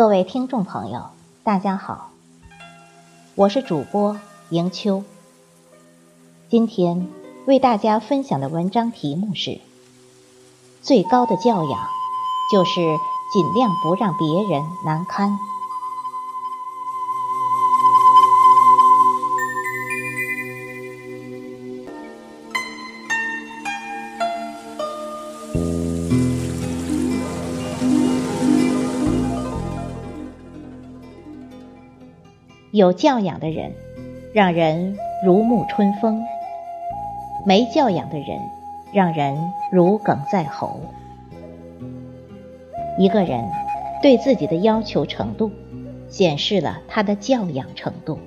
各位听众朋友，大家好，我是主播迎秋。今天为大家分享的文章题目是：最高的教养就是尽量不让别人难堪。有教养的人，让人如沐春风；没教养的人，让人如鲠在喉。一个人对自己的要求程度，显示了他的教养程度。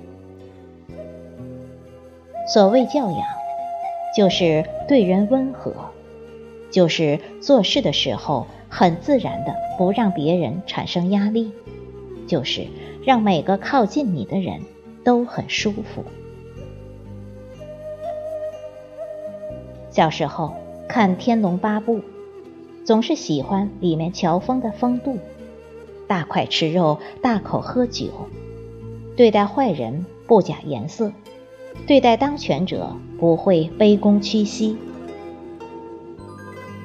所谓教养，就是对人温和，就是做事的时候很自然的不让别人产生压力，就是。让每个靠近你的人都很舒服。小时候看《天龙八部》，总是喜欢里面乔峰的风度，大块吃肉，大口喝酒，对待坏人不假颜色，对待当权者不会卑躬屈膝。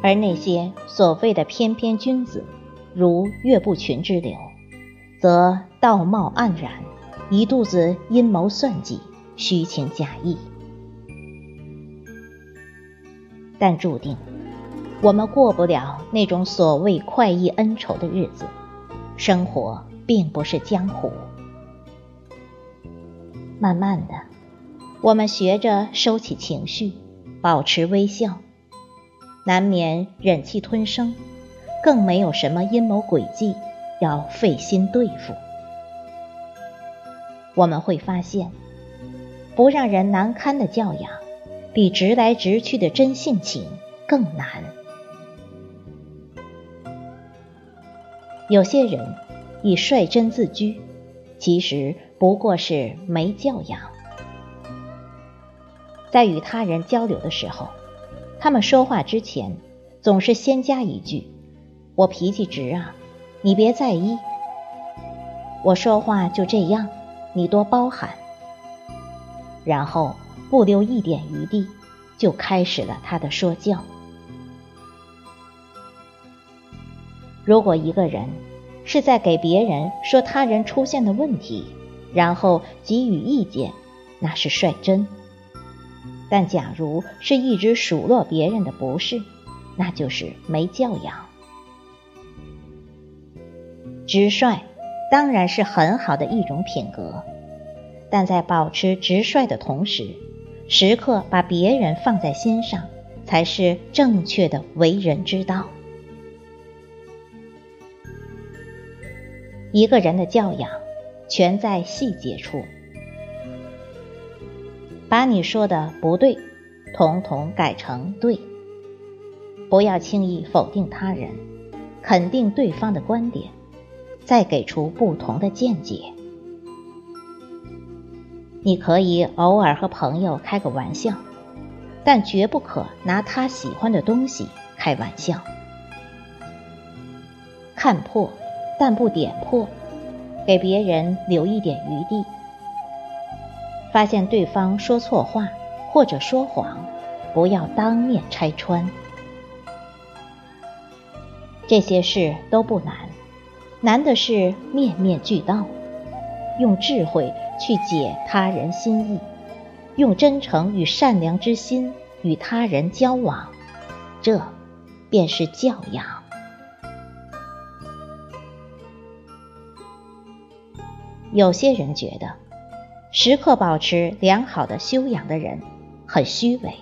而那些所谓的翩翩君子，如岳不群之流。则道貌岸然，一肚子阴谋算计，虚情假意。但注定我们过不了那种所谓快意恩仇的日子。生活并不是江湖。慢慢的，我们学着收起情绪，保持微笑，难免忍气吞声，更没有什么阴谋诡计。要费心对付，我们会发现，不让人难堪的教养，比直来直去的真性情更难。有些人以率真自居，其实不过是没教养。在与他人交流的时候，他们说话之前，总是先加一句：“我脾气直啊。”你别在意，我说话就这样，你多包涵。然后不留一点余地，就开始了他的说教。如果一个人是在给别人说他人出现的问题，然后给予意见，那是率真；但假如是一直数落别人的不是，那就是没教养。直率当然是很好的一种品格，但在保持直率的同时，时刻把别人放在心上，才是正确的为人之道。一个人的教养，全在细节处。把你说的不对，统统改成对。不要轻易否定他人，肯定对方的观点。再给出不同的见解。你可以偶尔和朋友开个玩笑，但绝不可拿他喜欢的东西开玩笑。看破，但不点破，给别人留一点余地。发现对方说错话或者说谎，不要当面拆穿。这些事都不难。难的是面面俱到，用智慧去解他人心意，用真诚与善良之心与他人交往，这便是教养。有些人觉得，时刻保持良好的修养的人很虚伪。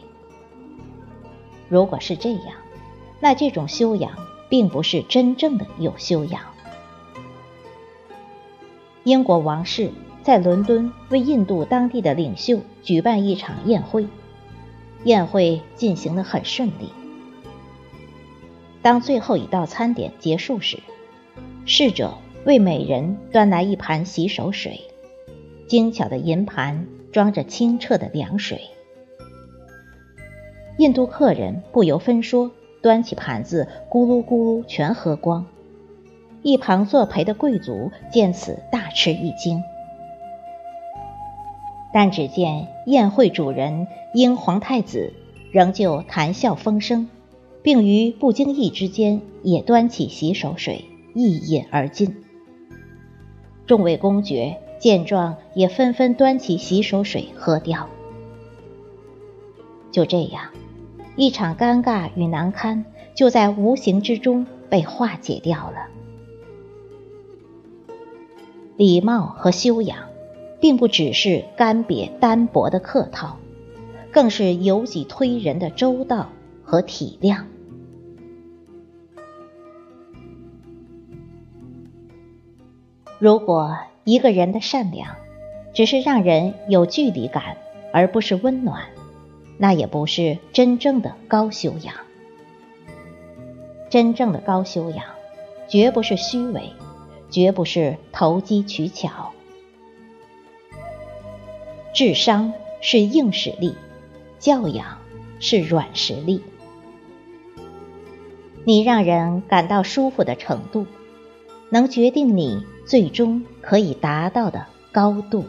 如果是这样，那这种修养并不是真正的有修养。英国王室在伦敦为印度当地的领袖举办一场宴会，宴会进行得很顺利。当最后一道餐点结束时，侍者为每人端来一盘洗手水，精巧的银盘装着清澈的凉水。印度客人不由分说，端起盘子咕噜咕噜全喝光。一旁作陪的贵族见此大吃一惊。但只见宴会主人英皇太子仍旧谈笑风生，并于不经意之间也端起洗手水一饮而尽。众位公爵见状也纷纷端起洗手水喝掉。就这样，一场尴尬与难堪就在无形之中被化解掉了。礼貌和修养。并不只是干瘪单薄的客套，更是由己推人的周到和体谅。如果一个人的善良只是让人有距离感，而不是温暖，那也不是真正的高修养。真正的高修养，绝不是虚伪，绝不是投机取巧。智商是硬实力，教养是软实力。你让人感到舒服的程度，能决定你最终可以达到的高度。